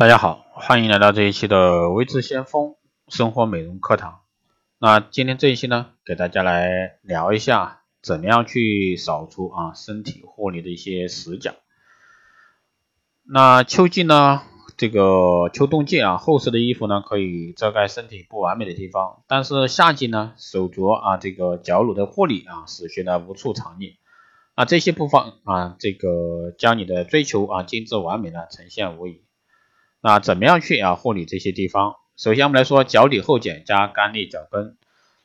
大家好，欢迎来到这一期的微智先锋生活美容课堂。那今天这一期呢，给大家来聊一下怎么样去扫除啊身体护理的一些死角。那秋季呢，这个秋冬季啊，厚实的衣服呢可以遮盖身体不完美的地方，但是夏季呢，手镯啊这个脚乳的护理啊，使学呢无处藏匿。啊这些部分啊，这个将你的追求啊精致完美呢呈现无疑。那怎么样去啊护理这些地方？首先我们来说脚底后茧加干裂脚跟。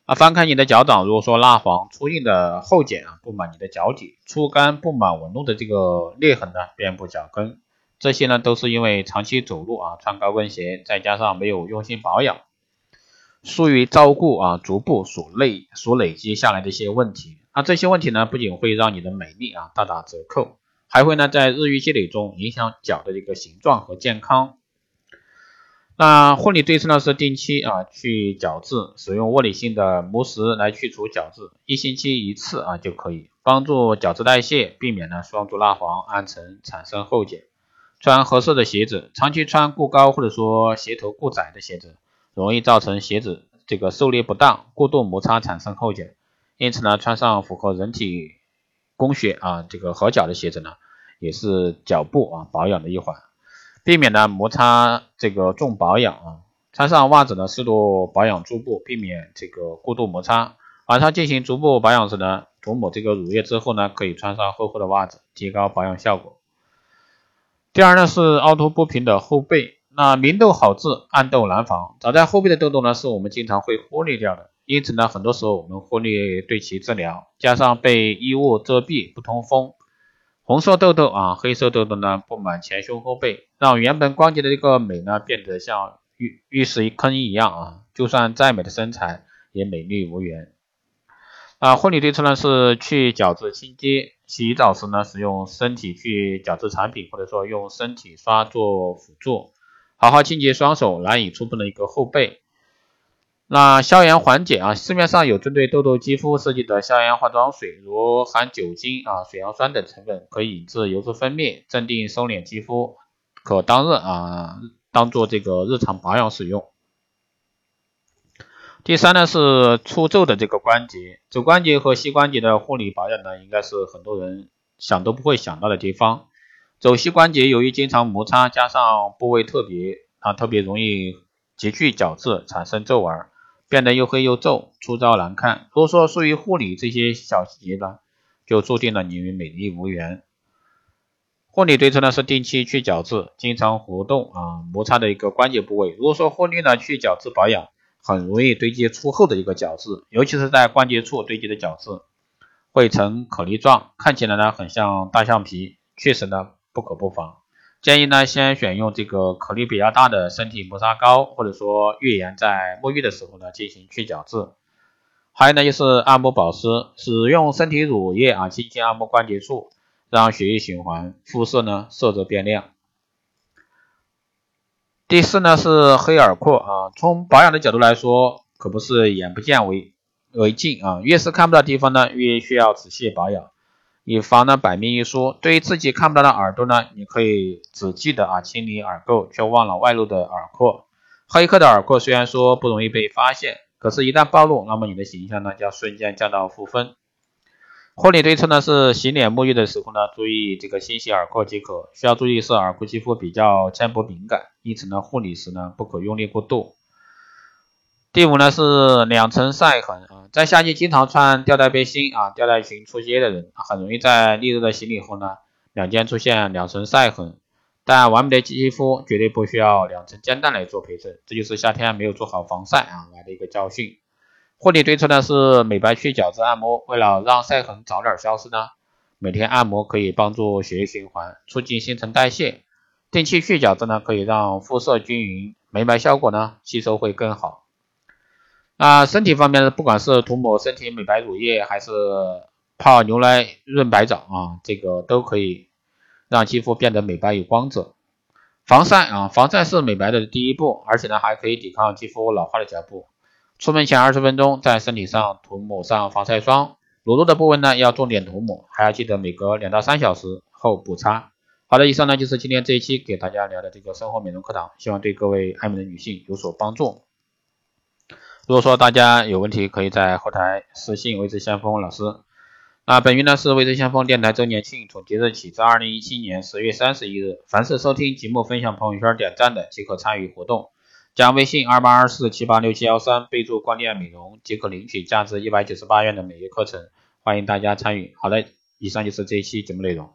啊，翻开你的脚掌，如果说蜡黄粗硬的后茧啊布满你的脚底，粗干布满纹路的这个裂痕呢遍布脚跟，这些呢都是因为长期走路啊穿高跟鞋，再加上没有用心保养，疏于照顾啊足部所累所累积下来的一些问题。那这些问题呢不仅会让你的美丽啊大打折扣，还会呢在日益积累中影响脚的一个形状和健康。那护理对策呢是定期啊去角质，使用物理性的磨石来去除角质，一星期一次啊就可以帮助角质代谢，避免呢双足蜡黄暗沉产生后茧。穿合适的鞋子，长期穿过高或者说鞋头过窄的鞋子，容易造成鞋子这个受力不当，过度摩擦产生后茧。因此呢，穿上符合人体工学啊这个合脚的鞋子呢，也是脚部啊保养的一环。避免呢摩擦这个重保养啊，穿上袜子呢适度保养足部，避免这个过度摩擦。晚上进行足部保养时呢，涂抹这个乳液之后呢，可以穿上厚厚的袜子，提高保养效果。第二呢是凹凸不平的后背，那明痘好治，暗痘难防。长在后背的痘痘呢，是我们经常会忽略掉的，因此呢，很多时候我们忽略对其治疗，加上被衣物遮蔽不通风。红色痘痘啊，黑色痘痘呢布满前胸后背，让原本光洁的一个美呢变得像浴浴室一坑一样啊！就算再美的身材也美丽无缘。啊，护理对策呢是去角质清洁，洗澡时呢使用身体去角质产品，或者说用身体刷做辅助，好好清洁双手难以触碰的一个后背。那消炎缓解啊，市面上有针对痘痘肌肤设计的消炎化妆水，如含酒精啊、水杨酸等成分，可以抑制油脂分泌，镇定收敛肌肤，可当日啊当做这个日常保养使用。第三呢是出皱的这个关节，肘关节和膝关节的护理保养呢，应该是很多人想都不会想到的地方。肘膝关节由于经常摩擦，加上部位特别啊，特别容易积聚角质，产生皱纹。变得又黑又皱，粗糙难看。如果说疏于护理这些小细节呢，就注定了你与美丽无缘。护理对策呢是定期去角质，经常活动啊摩擦的一个关节部位。如果说护理呢去角质保养，很容易堆积粗厚的一个角质，尤其是在关节处堆积的角质会呈颗粒状，看起来呢很像大象皮，确实呢不可不防。建议呢，先选用这个颗粒比较大的身体磨砂膏，或者说浴盐，在沐浴的时候呢进行去角质。还有呢，就是按摩保湿，使用身体乳液啊，轻轻按摩关节处，让血液循环，肤色呢色泽变亮。第四呢是黑耳廓啊，从保养的角度来说，可不是眼不见为为净啊，越是看不到地方呢，越需要仔细保养。以防呢百密一疏，对于自己看不到的耳朵呢，你可以只记得啊清理耳垢，却忘了外露的耳廓。黑客的耳廓虽然说不容易被发现，可是，一旦暴露，那么你的形象呢将瞬间降到负分。护理对策呢是洗脸沐浴的时候呢，注意这个清洗耳廓即可。需要注意是耳廓肌肤比较纤薄敏感，因此呢护理时呢不可用力过度。第五呢是两层晒痕啊，在夏季经常穿吊带背心啊、吊带裙出街的人，很容易在烈日的洗礼后呢，两肩出现两层晒痕。但完美的肌肤绝对不需要两层肩带来做陪衬，这就是夏天没有做好防晒啊来的一个教训。护理对策呢是美白去角质按摩，为了让晒痕早点消失呢，每天按摩可以帮助血液循环，促进新陈代谢。定期去角质呢，可以让肤色均匀，美白效果呢吸收会更好。啊，身体方面呢，不管是涂抹身体美白乳液，还是泡牛奶润白澡啊，这个都可以让肌肤变得美白有光泽。防晒啊，防晒是美白的第一步，而且呢，还可以抵抗肌肤老化的脚步。出门前二十分钟，在身体上涂抹上防晒霜，裸露的部位呢要重点涂抹，还要记得每隔两到三小时后补擦。好。好的，以上呢就是今天这一期给大家聊的这个生活美容课堂，希望对各位爱美的女性有所帮助。如果说大家有问题，可以在后台私信未知先锋老师。那本月呢是未知先锋电台周年庆，从即日起至二零一七年十月三十一日，凡是收听节目、分享朋友圈、点赞的即可参与活动。加微信二八二四七八六七幺三，备注光电美容即可领取价值一百九十八元的每月课程，欢迎大家参与。好的，以上就是这一期节目内容。